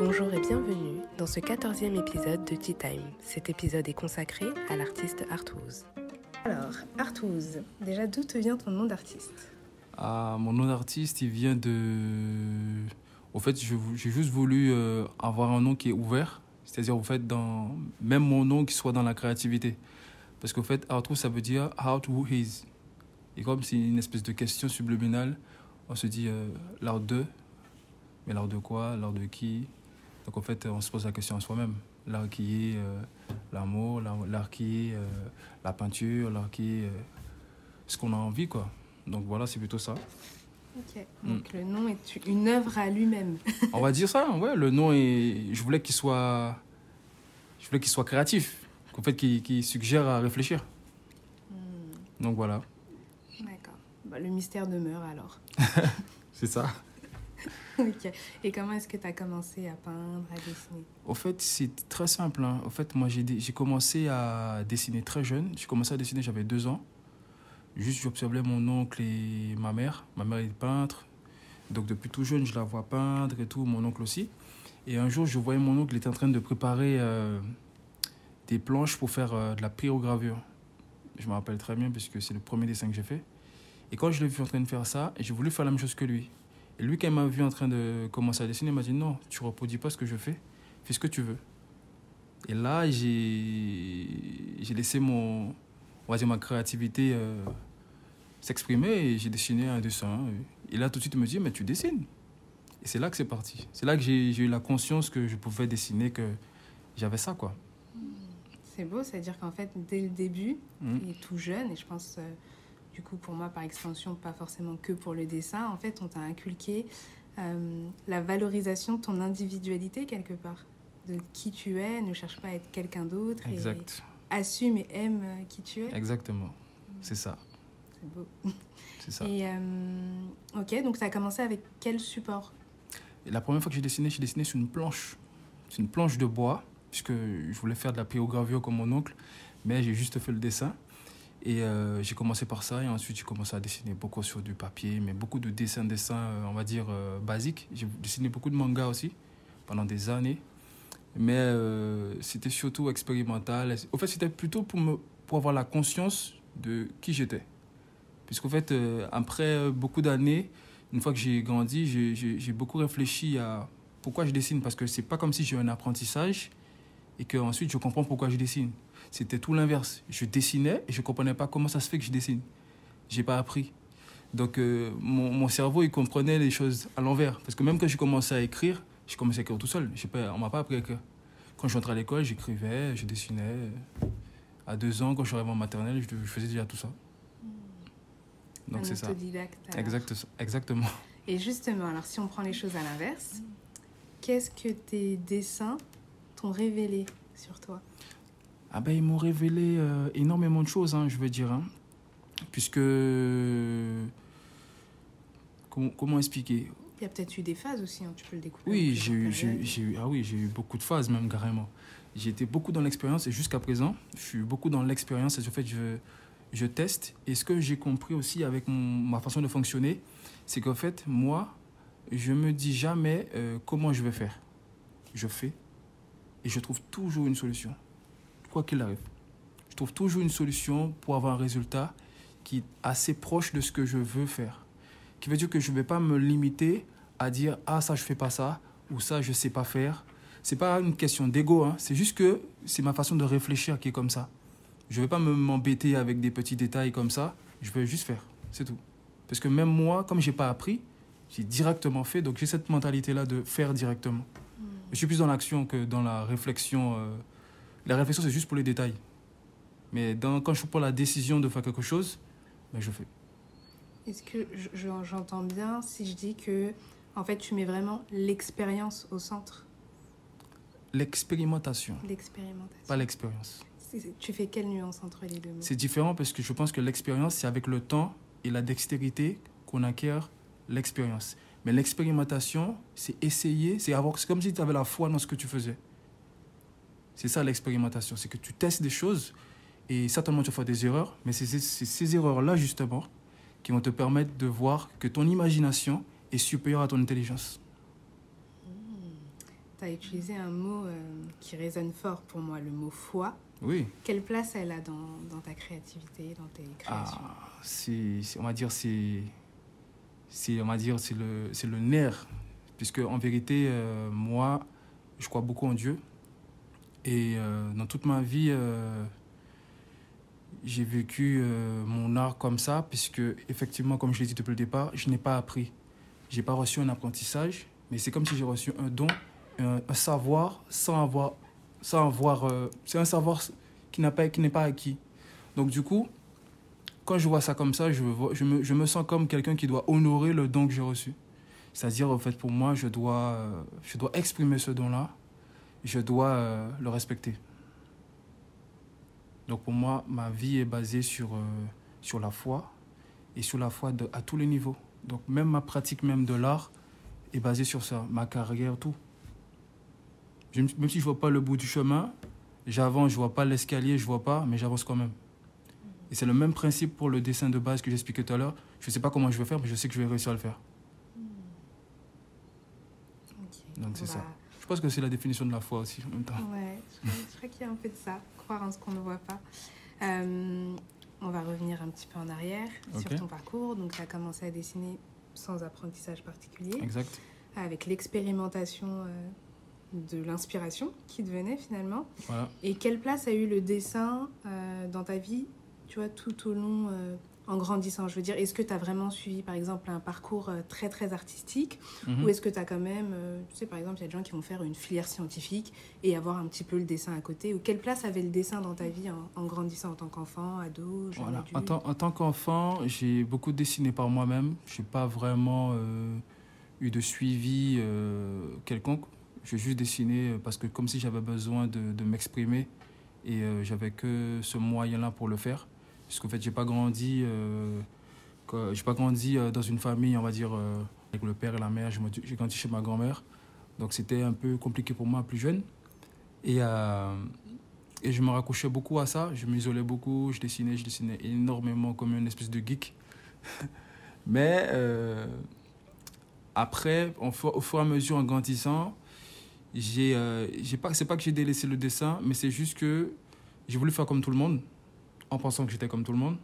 Bonjour et bienvenue dans ce quatorzième épisode de Tea Time. Cet épisode est consacré à l'artiste Artouze. Alors, Artouze, déjà d'où te vient ton nom d'artiste? Ah, mon nom d'artiste, il vient de. Au fait, j'ai juste voulu euh, avoir un nom qui est ouvert. C'est-à-dire, au fait, dans même mon nom qui soit dans la créativité. Parce qu'au fait, Artouze, ça veut dire How who is. Et comme c'est une espèce de question subliminale, on se dit euh, l'art de. Mais l'art de quoi L'art de qui? Donc, en fait, on se pose la question à soi-même. L'art qui est euh, l'amour, l'art qui est euh, la peinture, l'art qui est ce qu'on a envie, quoi. Donc voilà, c'est plutôt ça. Ok. Donc le nom est une œuvre à lui-même. On va dire ça, ouais. Le nom est. Je voulais qu'il soit. Je voulais qu'il soit créatif. Qu'en fait, qu'il qu'il suggère à réfléchir. Donc voilà. Bah, le mystère demeure alors. C'est ça. ok. Et comment est-ce que tu as commencé à peindre, à dessiner? Au fait, c'est très simple. Hein. Au fait, moi, j'ai commencé à dessiner très jeune. J'ai commencé à dessiner, j'avais deux ans. Juste, j'observais mon oncle et ma mère. Ma mère est peintre. Donc, depuis tout jeune, je la vois peindre et tout, mon oncle aussi. Et un jour, je voyais mon oncle, il était en train de préparer euh, des planches pour faire euh, de la pyrogravure. Je me rappelle très bien parce que c'est le premier dessin que j'ai fait. Et quand je l'ai vu en train de faire ça, j'ai voulu faire la même chose que lui. Et lui, quand il m'a vu en train de commencer à dessiner, il m'a dit non, tu reproduis pas ce que je fais fais ce que tu veux. Et là, j'ai laissé mon, on va dire ma créativité euh, s'exprimer et j'ai dessiné un dessin. Et là, tout de suite, il me dit, mais tu dessines. Et c'est là que c'est parti. C'est là que j'ai eu la conscience que je pouvais dessiner, que j'avais ça, quoi. C'est beau, c'est-à-dire qu'en fait, dès le début, Mm. et tout jeune, et je pense, euh, du coup, pour moi, par extension, pas forcément que pour le dessin, en fait, on t'a inculqué euh, la valorisation de ton individualité quelque part, de qui tu es, ne cherche pas à être quelqu'un d'autre, et assume et aime euh, qui tu es. Exactement. C'est ça. C'est beau. C'est ça. Et euh, ok, donc ça a commencé avec quel support? Et la première fois que j'ai dessiné, j'ai dessiné sur une planche. C'est une planche de bois, puisque je voulais faire de la pyrogravure comme mon oncle, mais j'ai juste fait le dessin. Et euh, j'ai commencé par ça, et ensuite j'ai commencé à dessiner beaucoup sur du papier, mais beaucoup de dessins, dessins, euh, on va dire, euh, basiques. J'ai dessiné beaucoup de mangas aussi, pendant des années. Mais c'était surtout expérimental. Au fait, c'était plutôt pour, me, pour avoir la conscience de qui j'étais. Puisqu'au fait, après beaucoup d'années, une fois que j'ai grandi, j'ai- beaucoup réfléchi à pourquoi je dessine. Parce que c'est pas comme si j'ai un apprentissage et que ensuite je comprends pourquoi je dessine. C'était tout l'inverse. Je dessinais et je comprenais pas comment ça se fait que je dessine. J'ai pas appris. Donc euh, mon, mon cerveau, il comprenait les choses à l'envers. Parce que même quand j'ai commencé à écrire, j'ai commencé à écrire tout seul. Pas, on m'a pas appris à écrire. Quand je rentrais à l'école, j'écrivais, je dessinais. À deux ans, quand je suis arrivé en maternelle, je, je faisais déjà tout ça. Donc Un c'est ça. Exact, exactement. Et justement, alors si on prend les choses à l'inverse, qu'est-ce que tes dessins t'ont révélé sur toi? Ah ben, ils m'ont révélé euh, énormément de choses, hein, je veux dire. hein. Puisque... Comment, comment expliquer? Il y a peut-être eu des phases aussi, hein, tu peux le découper. en Oui, j'ai eu, ah oui, j'ai eu beaucoup de phases même carrément. Été beaucoup dans l'expérience et jusqu'à présent, je suis beaucoup dans l'expérience et en fait, je, je teste. Et ce que j'ai compris aussi avec mon- ma façon de fonctionner, c'est qu'en fait, moi, je me dis jamais euh, comment je vais faire. Je fais et je trouve toujours une solution, quoi qu'il arrive. Je trouve toujours une solution pour avoir un résultat qui est assez proche de ce que je veux faire. Qui veut dire que je ne vais pas me limiter à dire ah ça je fais pas ça ou ça je sais pas faire. C'est pas une question d'ego, hein. c'est juste que c'est ma façon de réfléchir qui est comme ça. Je vais pas me m'embêter avec des petits détails comme ça. Je vais juste faire, c'est tout. Parce que même moi, comme j'ai pas appris, j'ai directement fait, donc j'ai cette mentalité là de faire directement. Je suis plus dans l'action que dans la réflexion. euh. La réflexion c'est juste pour les détails. Mais dans, quand je prends la décision de faire quelque chose, ben, je fais. Est-ce que je- je- j'entends bien si je dis que en fait tu mets vraiment l'expérience au centre? L'expérimentation, L'expérimentation. pas l'expérience. Tu fais quelle nuance entre les deux mots? C'est différent parce que je pense que l'expérience, c'est avec le temps et la dextérité qu'on acquiert l'expérience. Mais l'expérimentation, c'est essayer, c'est avoir, c'est comme si tu avais la foi dans ce que tu faisais. C'est ça l'expérimentation, c'est que tu testes des choses et certainement tu vas faire des erreurs, mais c'est ces erreurs-là justement qui vont te permettre de voir que ton imagination est supérieure à ton intelligence. Tu as utilisé un mot euh, qui résonne fort pour moi, le mot foi. Oui. Quelle place elle a dans, dans ta créativité, dans tes créations? Ah, on va dire, c'est, c'est, on va dire, c'est le, c'est le nerf, puisque en vérité, euh, moi, je crois beaucoup en Dieu, et euh, dans toute ma vie, euh, j'ai vécu euh, mon art comme ça, puisque effectivement, comme je l'ai dit depuis le départ, je n'ai pas appris, j'ai pas reçu un apprentissage, mais c'est comme si j'ai reçu un don, un, savoir sans avoir, sans avoir, c'est un savoir qui n'a pas, n'est pas acquis. Donc du coup, quand je vois ça comme ça, je, je, me, je me sens comme quelqu'un qui doit honorer le don que j'ai reçu. C'est-à-dire, en fait, pour moi, je dois, je dois exprimer ce don-là, je dois euh, le respecter. Donc pour moi, ma vie est basée sur, euh, sur la foi, et sur la foi de- à tous les niveaux. Donc même ma pratique même de l'art est basée sur ça, ma carrière, tout. Je- même si je vois pas le bout du chemin, j'avance, je vois pas l'escalier, je vois pas, mais j'avance quand même. Et c'est le même principe pour le dessin de base que j'expliquais tout à l'heure. Je sais pas comment je vais faire, mais je sais que je vais réussir à le faire. Ok. Donc, c'est On ça. Je pense que c'est la définition de la foi aussi en même temps. Ouais, je crois, je crois qu'il y a un peu de ça, croire en ce qu'on ne voit pas. Euh, on va revenir un petit peu en arrière sur ton parcours. Donc, tu as commencé à dessiner sans apprentissage particulier, Exact. avec l'expérimentation euh, de l'inspiration qui devenait finalement. Voilà. Et quelle place a eu le dessin euh, dans ta vie, tu vois, tout au long, en grandissant Je veux dire, est-ce que tu as vraiment suivi, par exemple, un parcours euh, très, très artistique Mhm. Ou est-ce que tu as quand même, euh, tu sais, par exemple, il y a des gens qui vont faire une filière scientifique et avoir un petit peu le dessin à côté Ou quelle place avait le dessin dans ta vie en, en grandissant en tant qu'enfant, ado, jeune Voilà. adulte? En, tant, en tant qu'enfant, j'ai beaucoup dessiné par moi-même. Je n'ai pas vraiment euh, eu de suivi euh, quelconque. J'ai juste dessiné parce que comme si j'avais besoin de, de m'exprimer et euh, j'avais que ce moyen-là pour le faire. Parce qu'en fait, j'ai pas grandi, euh, j'ai pas grandi euh, dans une famille, on va dire, euh, avec le père et la mère. J'ai grandi chez ma grand-mère. Donc c'était un peu compliqué pour moi plus jeune. Et, je me raccrochais beaucoup à ça. Je m'isolais beaucoup, je dessinais, je dessinais énormément comme une espèce de geek. Mais après, au fur, et à mesure en grandissant, j'ai, j'ai pas, c'est pas que j'ai délaissé le dessin, mais c'est juste que j'ai voulu faire comme tout le monde, en pensant que j'étais comme tout le monde.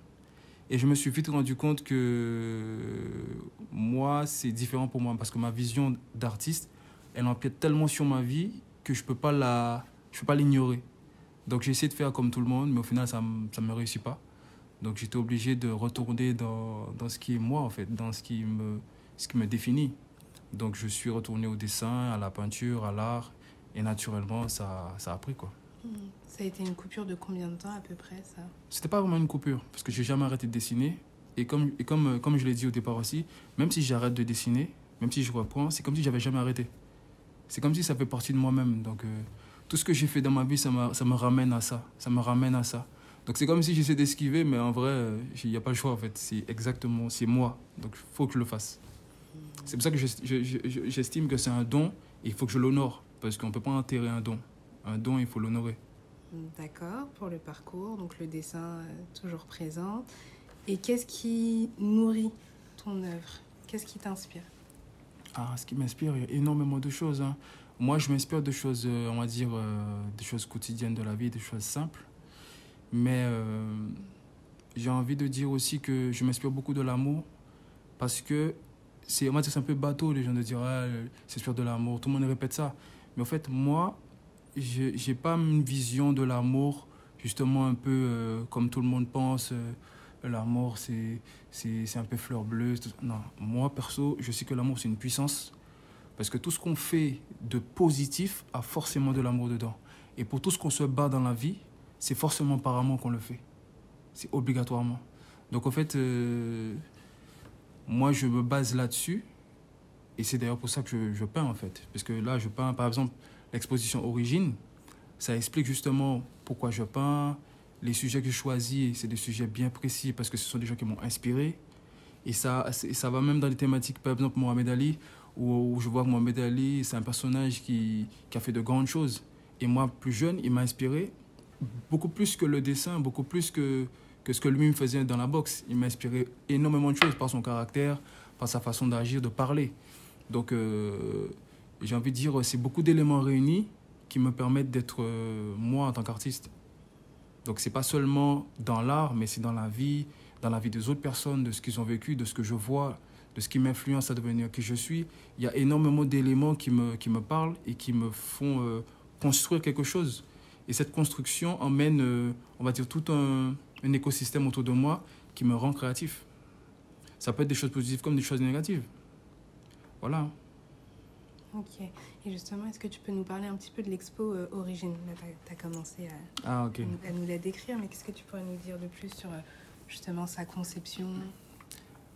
Et je me suis vite rendu compte que moi, c'est différent pour moi, parce que ma vision d'artiste, elle empiète tellement sur ma vie que je je peux pas l'ignorer. Donc j'ai essayé de faire comme tout le monde, mais au final, ça ne me réussit pas. Donc j'étais obligé de retourner dans, dans ce qui est moi, en fait, dans ce qui me, ce qui me définit. Donc je suis retourné au dessin, à la peinture, à l'art, et naturellement, ça, ça a pris, quoi. Hmm. Ça a été une coupure de combien de temps à peu près, ça? C'était pas vraiment une coupure, parce que j'ai jamais arrêté de dessiner. Et comme, et comme, euh, comme je l'ai dit au départ aussi, même si j'arrête de dessiner, même si je reprends, c'est comme si j'avais jamais arrêté. C'est comme si ça fait partie de moi-même. Donc euh, tout ce que j'ai fait dans ma vie, ça, m'a- ça me ramène à ça. Ça me ramène à ça. Donc c'est comme si j'essaie d'esquiver, mais en vrai, euh, il n'y a pas le choix en fait. C'est exactement, c'est moi. Donc il faut que je le fasse. C'est pour ça que je- je- j'estime que c'est un don et il faut que je l'honore. Parce qu'on ne peut pas enterrer un don. Un don, il faut l'honorer. D'accord, pour le parcours, donc le dessin euh, toujours présent. Et qu'est-ce qui nourrit ton œuvre? Qu'est-ce qui t'inspire? Ah, ce qui m'inspire, il y a énormément de choses. hein. Moi, je m'inspire de choses, euh, on va dire, euh, des choses quotidiennes de la vie, des choses simples. Mais euh, j'ai envie de dire aussi que je m'inspire beaucoup de l'amour parce que c'est, on va dire, c'est un peu bateau, les gens de dire, ah, s'inspire de l'amour. Tout le monde répète ça. Mais en fait, moi, je n'ai pas une vision de l'amour, justement, un peu euh, comme tout le monde pense. euh, l'amour, c'est c'est c'est un peu fleur bleue. Non, moi perso, je sais que l'amour c'est une puissance parce que tout ce qu'on fait de positif a forcément de l'amour dedans. Et pour tout ce qu'on se bat dans la vie, c'est forcément par amour qu'on le fait. C'est obligatoirement. Donc en fait, euh, moi je me base là-dessus et c'est d'ailleurs pour ça que je peins en fait. Parce que là, je peins par exemple l'exposition Origine, ça explique justement pourquoi je peins, les sujets que je choisis, c'est des sujets bien précis parce que ce sont des gens qui m'ont inspiré. Et ça, ça va même dans des thématiques, par exemple Mohamed Ali, où, je vois que Mohamed Ali, c'est un personnage qui, qui a fait de grandes choses. Et moi, plus jeune, il m'a inspiré beaucoup plus que le dessin, beaucoup plus que, que ce que lui me faisait dans la boxe. Il m'a inspiré énormément de choses par son caractère, par sa façon d'agir, de parler. Donc, euh, j'ai envie de dire, c'est beaucoup d'éléments réunis qui me permettent d'être euh, moi en tant qu'artiste. Donc, c'est pas seulement dans l'art, mais c'est dans la vie, dans la vie des autres personnes, de ce qu'ils ont vécu, de ce que je vois, de ce qui m'influence à devenir qui je suis. Il y a énormément d'éléments qui me, qui me parlent et qui me font euh, construire quelque chose. Et cette construction emmène, euh, on va dire, tout un, un, écosystème autour de moi qui me rend créatif. Ça peut être des choses positives comme des choses négatives. Voilà. Ok. Et justement, est-ce que tu peux nous parler un petit peu de l'expo euh, Origine? Tu as, commencé à, ah, okay. à, nous la décrire, mais qu'est-ce que tu pourrais nous dire de plus sur justement sa conception?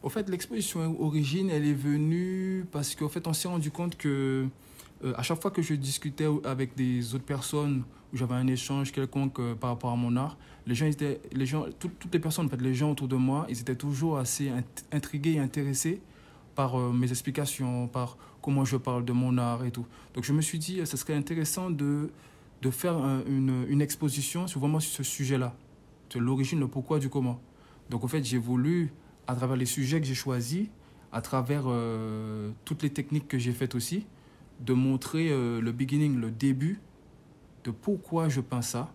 Au fait, l'exposition Origine, elle est venue parce qu'en fait, on s'est rendu compte que euh, à chaque fois que je discutais avec des autres personnes, où j'avais un échange quelconque euh, par rapport à mon art, les gens étaient, les gens, toutes les personnes, en fait, les gens autour de moi, ils étaient toujours assez intrigués et intéressés par euh, mes explications, par comment je parle de mon art et tout. Donc je me suis dit, ce serait intéressant de, de faire une, une exposition sur vraiment ce sujet-là, sur l'origine, le pourquoi, du comment. Donc en fait, j'ai voulu, à travers les sujets que j'ai choisis, à travers euh, toutes les techniques que j'ai faites aussi, de montrer euh, le beginning, le début de pourquoi je peins ça.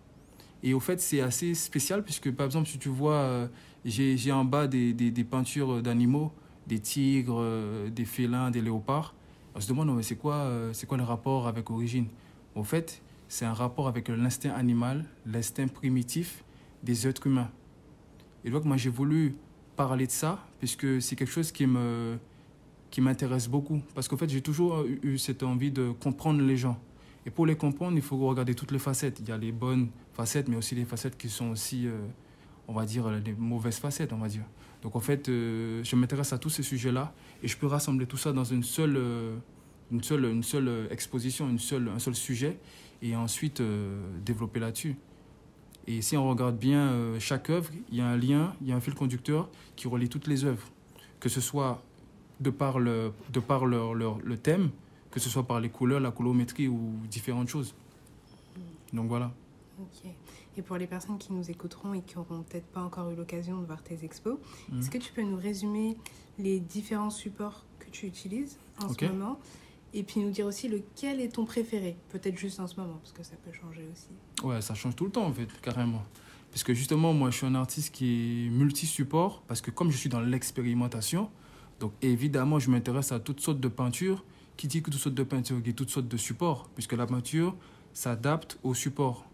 Et au fait, c'est assez spécial puisque, par exemple, si tu vois, euh, j'ai en bas des, des peintures d'animaux, des tigres, des félins, des léopards. On se demande, c'est quoi, c'est quoi le rapport avec origine Au fait, c'est un rapport avec l'instinct animal, l'instinct primitif des êtres humains. Et donc, moi, j'ai voulu parler de ça, puisque c'est quelque chose qui me qui m'intéresse beaucoup. Parce qu'en fait, j'ai toujours eu cette envie de comprendre les gens. Et pour les comprendre, il faut regarder toutes les facettes. Il y a les bonnes facettes, mais aussi les facettes qui sont aussi, euh, on va dire, les mauvaises facettes, on va dire. Donc en fait, euh, je m'intéresse à tous ces sujets-là et je peux rassembler tout ça dans une seule, euh, une seule, une seule exposition, une seule, un seul sujet et ensuite développer là-dessus. Et si on regarde bien euh, chaque œuvre, il y a un lien, il y a un fil conducteur qui relie toutes les œuvres, que ce soit de par le, de par leur, leur, le thème, que ce soit par les couleurs, la colorimétrie ou différentes choses. Donc voilà. Ok. Et pour les personnes qui nous écouteront et qui n'auront peut-être pas encore eu l'occasion de voir tes expos, mhm. est-ce que tu peux nous résumer les différents supports que tu utilises en ce moment et puis nous dire aussi lequel est ton préféré, peut-être juste en ce moment, parce que ça peut changer aussi. Ouais, ça change tout le temps en fait, carrément. Parce que justement, moi, je suis un artiste qui est multi-support, parce que comme je suis dans l'expérimentation, donc évidemment, je m'intéresse à toutes sortes de peintures. Qui dit que toutes sortes de peintures, dit toutes sortes de supports, puisque la peinture s'adapte au support.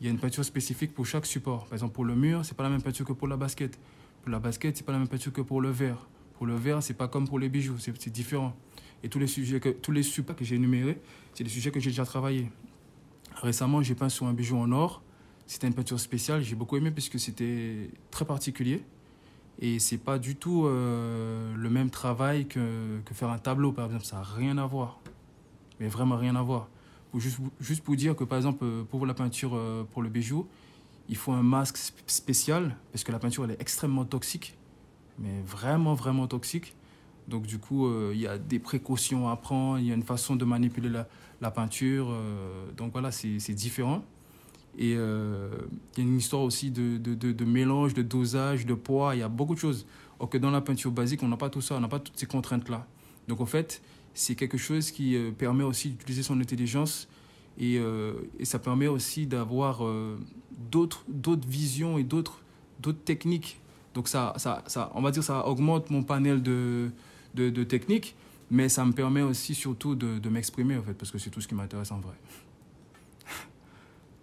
Il y a une peinture spécifique pour chaque support. Par exemple, pour le mur, c'est pas la même peinture que pour la basket. Pour la basket, c'est pas la même peinture que pour le verre. Pour le verre, c'est pas comme pour les bijoux, c'est différent. Et tous les, sujets que, tous les supports que j'ai énumérés, c'est des sujets que j'ai déjà travaillé. Récemment, j'ai peint sur un bijou en or. C'était une peinture spéciale, j'ai beaucoup aimé parce que c'était très particulier. Et c'est pas du tout euh, le même travail que, que, faire un tableau, par exemple. Ça n'a rien à voir. Mais vraiment rien à voir. Juste, juste pour dire que, par exemple, pour la peinture euh, pour le bijou, il faut un masque spécial parce que la peinture, elle est extrêmement toxique. Mais vraiment, vraiment toxique. Donc du coup, euh, il y a des précautions à prendre, il y a une façon de manipuler la, peinture. Euh, donc voilà, c'est différent. Et euh, il y a une histoire aussi de, mélange, de dosage, de poids, il y a beaucoup de choses. Or que dans la peinture basique, on n'a pas tout ça, on n'a pas toutes ces contraintes-là. Donc en fait, c'est quelque chose qui permet aussi d'utiliser son intelligence et, et, ça permet aussi d'avoir d'autres visions et d'autres techniques. Donc ça, ça, ça, on va dire ça augmente mon panel de, de, de technique, mais ça me permet aussi surtout de, de m'exprimer, en fait, parce que c'est tout ce qui m'intéresse en vrai.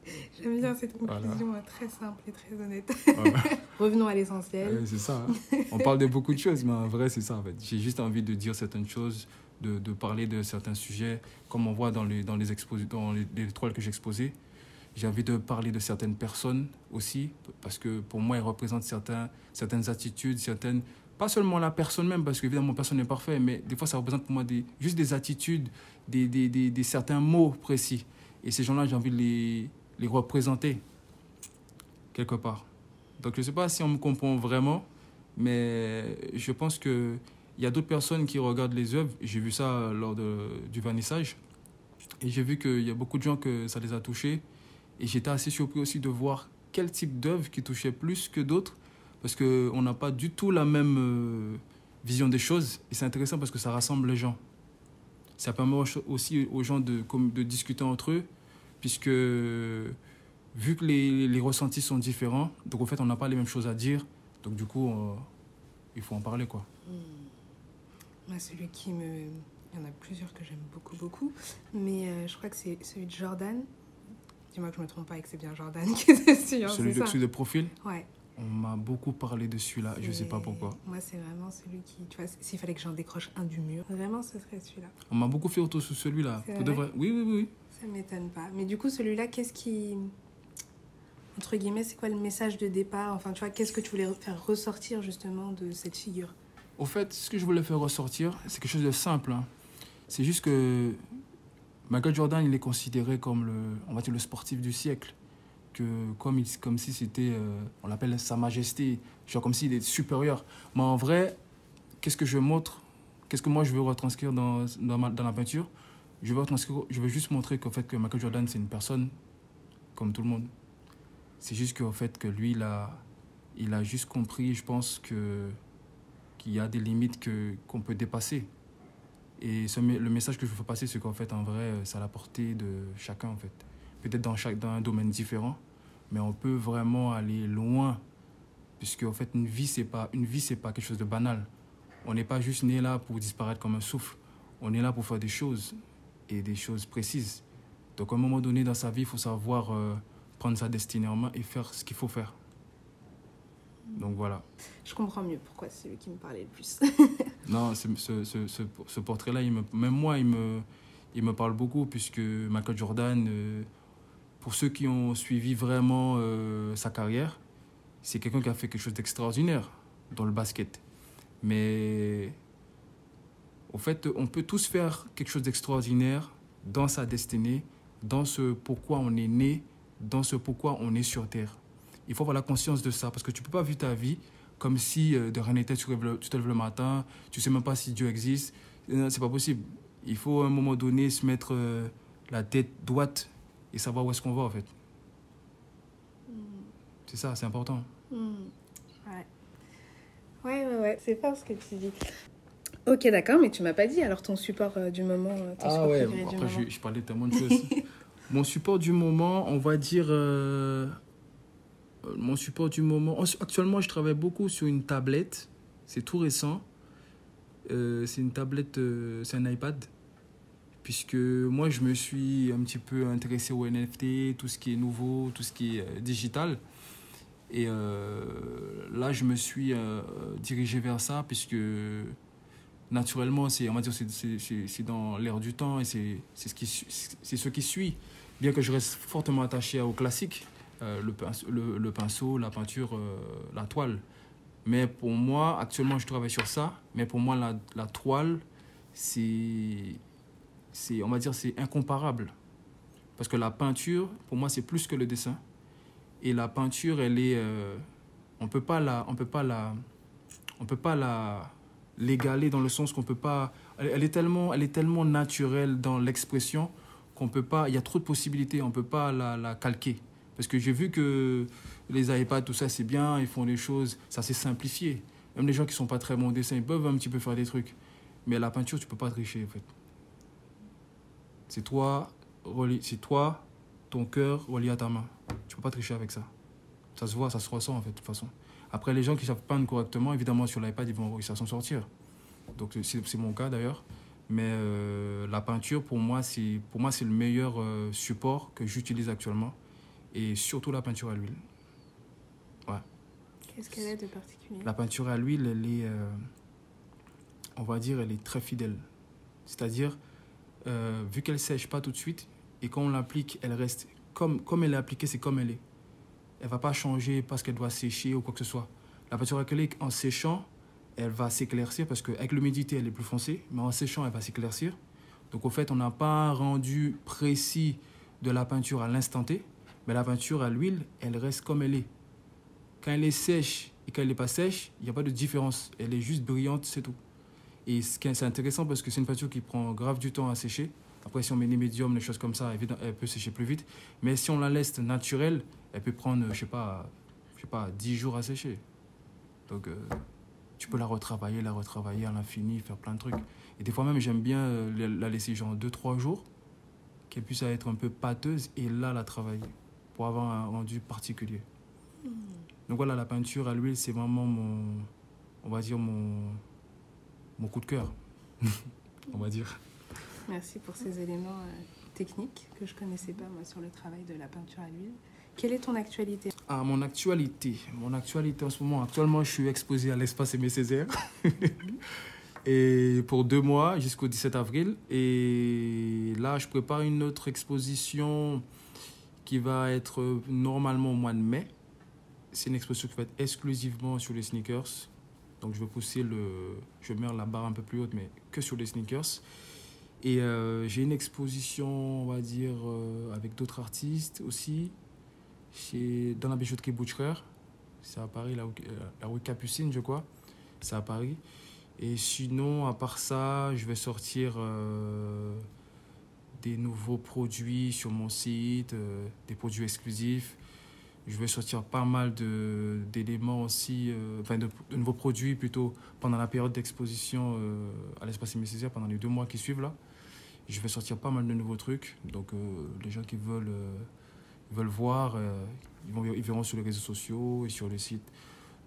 J'aime bien cette conclusion voilà. très simple et très honnête. Revenons à l'essentiel. c'est ça. Hein. On parle de beaucoup de choses, mais en vrai, c'est ça. En fait. J'ai juste envie de dire certaines choses, de, parler de certains sujets, comme on voit dans les, dans les, dans les, les toiles que j'ai exposées. J'ai envie de parler de certaines personnes aussi, parce que pour moi, elles représentent certains, certaines attitudes, certaines pas seulement la personne même, parce qu'évidemment, personne n'est parfait, mais des fois, ça représente pour moi des, juste des attitudes, des, des, des, certains mots précis. Et ces gens-là, j'ai envie de les, les représenter quelque part. Donc, je ne sais pas si on me comprend vraiment, mais je pense qu'il y a d'autres personnes qui regardent les œuvres. J'ai vu ça lors de, du vernissage. Et j'ai vu qu'il y a beaucoup de gens que ça les a touchés. Et j'étais assez surpris aussi de voir quel type d'œuvre qui touchait plus que d'autres parce qu'on n'a pas du tout la même euh, vision des choses. Et c'est intéressant parce que ça rassemble les gens. Ça permet aussi aux gens de, de discuter entre eux, puisque vu que les, les, ressentis sont différents, donc en fait, on n'a pas les mêmes choses à dire. Donc du coup, il faut en parler, quoi. Hmm. Moi, celui qui me... Il y en a plusieurs que j'aime beaucoup, beaucoup. Mais euh, je crois que c'est celui de Jordan. Dis-moi que je ne me trompe pas et que c'est bien Jordan qui est dessus. Hein, celui, de, celui de profil Ouais. On m'a beaucoup parlé de celui-là, je ne sais pas pourquoi. Moi, c'est vraiment celui qui. Tu vois, s'il fallait que j'en décroche un du mur, vraiment, ce serait celui-là. On m'a beaucoup fait autour sur celui-là. Oui, oui, oui. Ça m'étonne pas. Mais du coup, celui-là, qu'est-ce qui entre guillemets, c'est quoi le message de départ? Enfin, tu vois, qu'est-ce que tu voulais faire ressortir justement de cette figure? Au fait, ce que je voulais faire ressortir, c'est quelque chose de simple. Hein. C'est juste que Michael Jordan, il est considéré comme le, on va dire, le sportif du siècle. Que comme, comme si c'était, euh, on l'appelle Sa Majesté, genre comme s'il est supérieur. Mais en vrai, qu'est-ce que je montre Qu'est-ce que moi je veux retranscrire dans, dans, la peinture? Je veux, je veux juste montrer qu'en fait, que Michael Jordan, c'est une personne comme tout le monde. C'est juste qu'en fait, que lui, il il a juste compris, je pense, que qu'il y a des limites que, qu'on peut dépasser. Et le message que je veux passer, c'est qu'en fait, en vrai, c'est à la portée de chacun, en fait. Peut-être dans, chaque, dans un domaine différent, mais on peut vraiment aller loin. Puisque, en fait, une vie, c'est pas, pas quelque chose de banal. On n'est pas juste né là pour disparaître comme un souffle. On est là pour faire des choses, et des choses précises. Donc, à un moment donné dans sa vie, il faut savoir... Euh, prendre sa destinée en main et faire ce qu'il faut faire. Donc voilà. Je comprends mieux pourquoi c'est lui qui me parlait le plus. non, ce, ce, ce, ce portrait-là, même moi, il me, il me parle beaucoup, puisque Michael Jordan, euh, pour ceux qui ont suivi vraiment euh, sa carrière, c'est quelqu'un qui a fait quelque chose d'extraordinaire dans le basket. Mais au fait, on peut tous faire quelque chose d'extraordinaire dans sa destinée, dans ce pourquoi on est né dans ce pourquoi on est sur Terre. Il faut avoir la conscience de ça, parce que tu ne peux pas vivre ta vie comme si euh, de rien n'était, tu, te lèves le matin, tu ne sais même pas si Dieu existe. C'est pas possible. Il faut à un moment donné se mettre euh, la tête droite et savoir où est-ce qu'on va en fait. Hmm. C'est ça, c'est important. Hmm. Ouais. Ouais, ouais, ouais, c'est pas ce que tu dis. Ok, d'accord, mais tu m'as pas dit alors ton support euh, du moment. Ton ah ouais, après je, je, parlais tellement de choses. Mon support du moment, on va dire. Euh, mon support du moment. Actuellement, je travaille beaucoup sur une tablette. C'est tout récent. Euh, c'est une tablette, euh, c'est un iPad. Puisque moi, je me suis un petit peu intéressé au NFT, tout ce qui est nouveau, tout ce qui est digital. Et là, je me suis dirigé vers ça, puisque naturellement, c'est, on va dire, c'est, dans l'air du temps et c'est, c'est, ce qui, c'est ce qui suit bien que je reste fortement attaché au classique, euh, le, pinceau, la peinture, euh, la toile. Mais pour moi, actuellement, je travaille sur ça. Mais pour moi, la, toile, c'est, on va dire, c'est incomparable. Parce que la peinture, pour moi, c'est plus que le dessin. Et la peinture, elle est, euh, on peut pas la, on peut pas la, on peut pas la l'égaler dans le sens qu'on peut pas. elle, est tellement, elle est tellement naturelle dans l'expression qu'on peut pas, il y a trop de possibilités, on peut pas la calquer. Parce que j'ai vu que les iPads, tout ça, c'est bien, ils font des choses, ça s'est simplifié. Même les gens qui sont pas très bons en dessin, ils peuvent un petit peu faire des trucs. Mais la peinture, tu peux pas tricher, en fait. C'est toi, c'est toi, ton cœur relié à ta main. Tu peux pas tricher avec ça. Ça se voit, ça se ressent, en fait, de toute façon. Après, les gens qui savent peindre correctement, évidemment, sur l'iPad, ils vont réussir à s'en sortir. Donc, c'est mon cas, d'ailleurs. Mais euh, la peinture, pour moi c'est le meilleur euh, support que j'utilise actuellement, et surtout la peinture à l'huile. Ouais. Qu'est-ce qu'elle est de particulier? La peinture à l'huile, elle est, euh, on va dire, elle est très fidèle. C'est-à-dire, vu qu'elle sèche pas tout de suite, et quand on l'applique, elle reste comme comme elle est appliquée, c'est comme elle est. Elle va pas changer parce qu'elle doit sécher ou quoi que ce soit. La peinture acrylique, en séchant, elle va s'éclaircir parce qu'avec l'humidité, elle est plus foncée, mais en séchant, elle va s'éclaircir. Donc, au fait, on n'a pas un rendu précis de la peinture à l'instant T, mais la peinture à l'huile, elle reste comme elle est. Quand elle est sèche et quand elle n'est pas sèche, il n'y a pas de différence. Elle est juste brillante, c'est tout. Et c'est intéressant parce que c'est une peinture qui prend grave du temps à sécher. Après, si on met des médiums, des choses comme ça, elle peut sécher plus vite. Mais si on la laisse naturelle, elle peut prendre, je sais sais pas, 10 jours à sécher. Donc, euh, tu peux la retravailler, la retravailler à l'infini, faire plein de trucs. Et des fois même, j'aime bien euh, la laisser genre 2-3 jours, qu'elle puisse être un peu pâteuse, et là, la travailler, pour avoir un rendu particulier. Donc voilà, la peinture à l'huile, c'est vraiment mon, on va dire, mon, mon coup de cœur, on va dire. Merci pour ces éléments euh, techniques que je connaissais pas, moi, sur le travail de la peinture à l'huile. Quelle est ton actualité? Ah, mon actualité. Mon actualité en ce moment, actuellement, je suis exposé à l'espace Aimé Césaire. et pour deux mois, jusqu'au 17 avril. Et là, je prépare une autre exposition qui va être normalement au mois de mai. C'est une exposition qui va être exclusivement sur les sneakers. Donc, je vais pousser le. Je vais la barre un peu plus haute, mais que sur les sneakers. Et euh, j'ai une exposition, on va dire, euh, avec d'autres artistes aussi chez, dans la bijouterie Butcher. C'est à Paris, la, rue Capucine, je crois. C'est à Paris. Et sinon, à part ça, je vais sortir euh, des nouveaux produits sur mon site, euh, des produits exclusifs. Je vais sortir pas mal d'éléments aussi, euh, enfin de, nouveaux produits plutôt pendant la période d'exposition à l'espace Césaire, pendant les deux mois qui suivent là. Je vais sortir pas mal de nouveaux trucs. Donc les gens qui veulent veulent voir, euh, ils, vont, ils verront sur les réseaux sociaux et sur le site.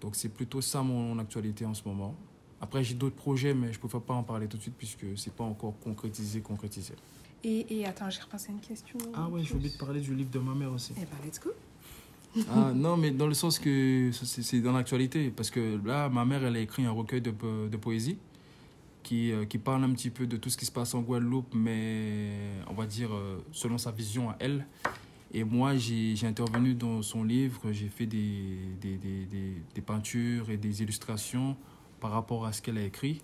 Donc c'est plutôt ça mon actualité en ce moment. Après, j'ai d'autres projets, mais je ne préfère pas en parler tout de suite puisque ce n'est pas encore concrétisé, concrétisé. Et, et attends, j'ai repensé à une question. Ah ouais, j'ai oublié de parler du livre de ma mère aussi. Eh ben, let's go. ah non, mais dans le sens que c'est dans l'actualité. Parce que là, ma mère, elle a écrit un recueil de, de poésie qui, euh, qui parle un petit peu de tout ce qui se passe en Guadeloupe, mais on va dire euh, selon sa vision à elle. Et moi, j'ai intervenu dans son livre, j'ai fait des, des, des, des, peintures et des illustrations par rapport à ce qu'elle a écrit.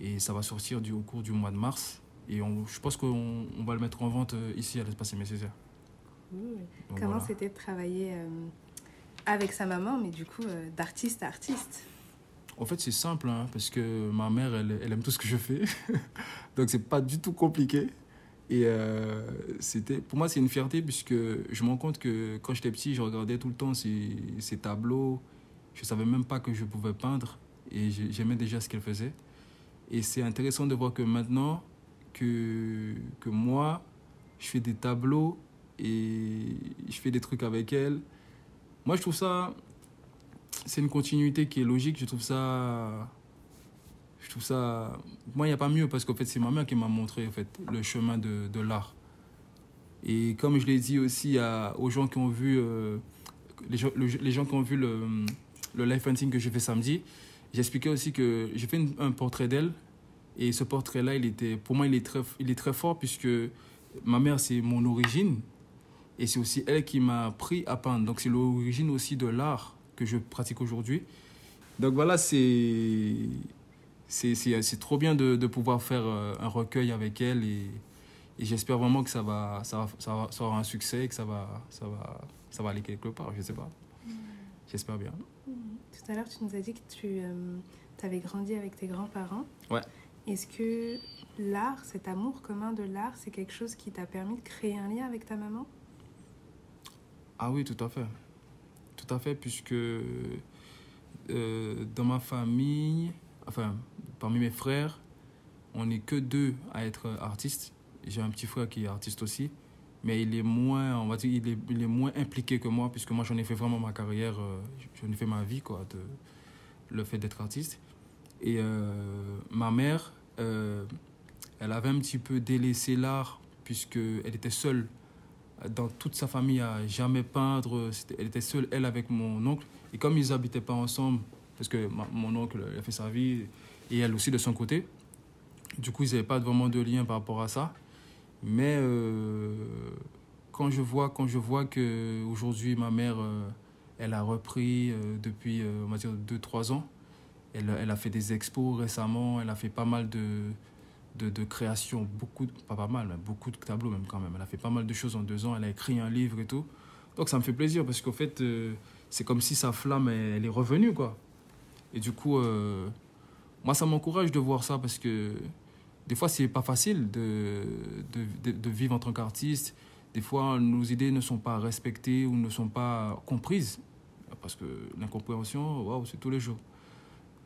Et ça va sortir du, au cours du mois de mars. Et on, je pense qu'on on va le mettre en vente euh, ici à l'espace Césaire. Comment c'était de travailler euh, avec sa maman, mais du coup euh, d'artiste à artiste? En fait, c'est simple, hein, parce que ma mère, elle, elle aime tout ce que je fais. Donc, c'est pas du tout compliqué. Et euh, c'était, pour moi, c'est une fierté puisque je me rends compte que quand j'étais petit, je regardais tout le temps ces, ces tableaux. Je ne savais même pas que je pouvais peindre et j'aimais déjà ce qu'elle faisait. Et c'est intéressant de voir que maintenant que, que moi, je fais des tableaux et je fais des trucs avec elle. Moi, je trouve ça, c'est une continuité qui est logique. Je trouve ça je trouve ça. Moi, il n'y a pas mieux parce qu'en fait, c'est ma mère qui m'a montré en fait, le chemin de, de l'art. Et comme je l'ai dit aussi à, aux gens qui ont vu, euh, les, les gens qui ont vu le, le live painting que j'ai fait samedi, j'expliquais aussi que j'ai fait un portrait d'elle. Et ce portrait-là, il était, pour moi, il est, très, il est très fort puisque ma mère, c'est mon origine. Et c'est aussi elle qui m'a appris à peindre. Donc, c'est l'origine aussi de l'art que je pratique aujourd'hui. Donc, voilà, c'est c'est trop bien de, de, pouvoir faire euh, un recueil avec elle et, et j'espère vraiment que ça va, ça, va, ça, va, ça aura un succès et que ça va, ça, va, ça va aller quelque part, je sais pas. Mm. J'espère bien. Tout à l'heure, tu nous as dit que tu euh, avais grandi avec tes grands-parents. Ouais. Est-ce que l'art, cet amour commun de l'art, c'est quelque chose qui t'a permis de créer un lien avec ta maman? Ah oui, tout à fait. Tout à fait, puisque euh, dans ma famille, enfin, parmi mes frères, on n'est que deux à être artistes. J'ai un petit frère qui est artiste aussi, mais il est moins, on va dire, il est, il est moins impliqué que moi, puisque moi j'en ai fait vraiment ma carrière, euh, j'en ai fait ma vie, quoi, le fait d'être artiste. Et euh, ma mère, euh, elle avait un petit peu délaissé l'art, puisqu'elle était seule dans toute sa famille à jamais peindre. Elle était seule, elle, avec mon oncle. Et comme ils n'habitaient pas ensemble, parce que mon oncle a fait sa vie et elle aussi de son côté. Du coup, ils n'avaient pas vraiment de lien par rapport à ça. Mais euh, quand je vois, quand je vois que aujourd'hui ma mère, euh, elle a repris euh, depuis, on va dire, 2-3 ans. Elle, elle, a fait des expos récemment, elle a fait pas mal de, de, de créations, beaucoup, pas pas mal, mais beaucoup de tableaux même quand même. Elle a fait pas mal de choses en deux ans, elle a écrit un livre et tout. Donc ça me fait plaisir parce qu'en fait, c'est comme si sa flamme, elle est revenue, quoi. Et du coup, moi, ça m'encourage de voir ça parce que des fois, c'est pas facile de, de, de, vivre en tant qu'artiste. Des fois, nos idées ne sont pas respectées ou ne sont pas comprises. Parce que l'incompréhension, waouh, c'est tous les jours.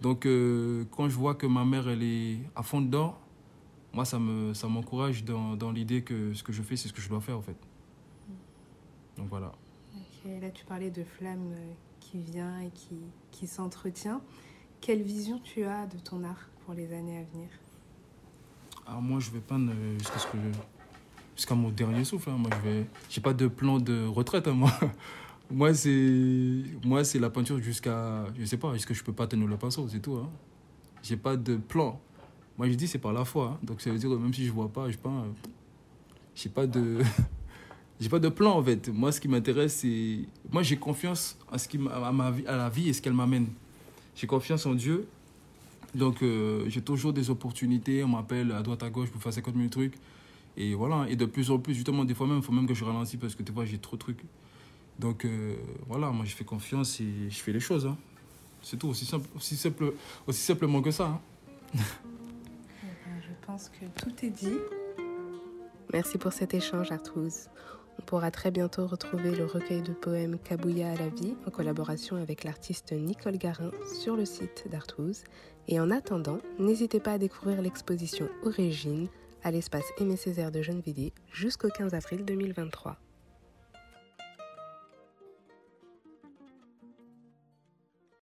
Donc, euh, quand je vois que ma mère, elle est à fond dedans, moi, ça me ça m'encourage dans, dans l'idée que ce que je fais, c'est ce que je dois faire, en fait. Donc, voilà. Ok, là, tu parlais de flamme euh, qui vient et qui, qui s'entretient. Quelle vision tu as de ton art pour les années à venir? Alors, moi, je vais peindre jusqu'à ce que jusqu'à mon dernier souffle. hein. Moi, je vais. J'ai pas de plan de retraite, hein, moi. Moi, c'est moi c'est la peinture jusqu'à je sais pas jusqu'à je peux pas tenir le pinceau, c'est tout. Hein. J'ai pas de plan. Moi, je dis c'est par la foi. hein. Donc ça veut dire même si je vois pas, je peins. euh, J'ai pas de j'ai pas de plan en fait. Moi, ce qui m'intéresse, c'est moi j'ai confiance à ce qui à ma vie, à la vie et ce qu'elle m'amène. J'ai confiance en Dieu. Donc euh, j'ai toujours des opportunités. On m'appelle à droite à gauche pour faire 50 000 trucs. Et voilà. Et de plus en plus, justement, des fois même, il faut même que je ralentisse parce que des fois j'ai trop de trucs. Donc euh, voilà, moi je fais confiance et je fais les choses. hein. C'est tout, aussi, simple, aussi, simple, aussi simplement que ça. hein. Eh ben, Je pense que tout est dit. Merci pour cet échange, Artrouze. On pourra très bientôt retrouver le recueil de poèmes Kabouya à la vie en collaboration avec l'artiste Nicole Garin sur le site d'Artrouze. Et en attendant, n'hésitez pas à découvrir l'exposition Origine à l'espace Aimé Césaire de Gennevilliers jusqu'au 15 avril 2023.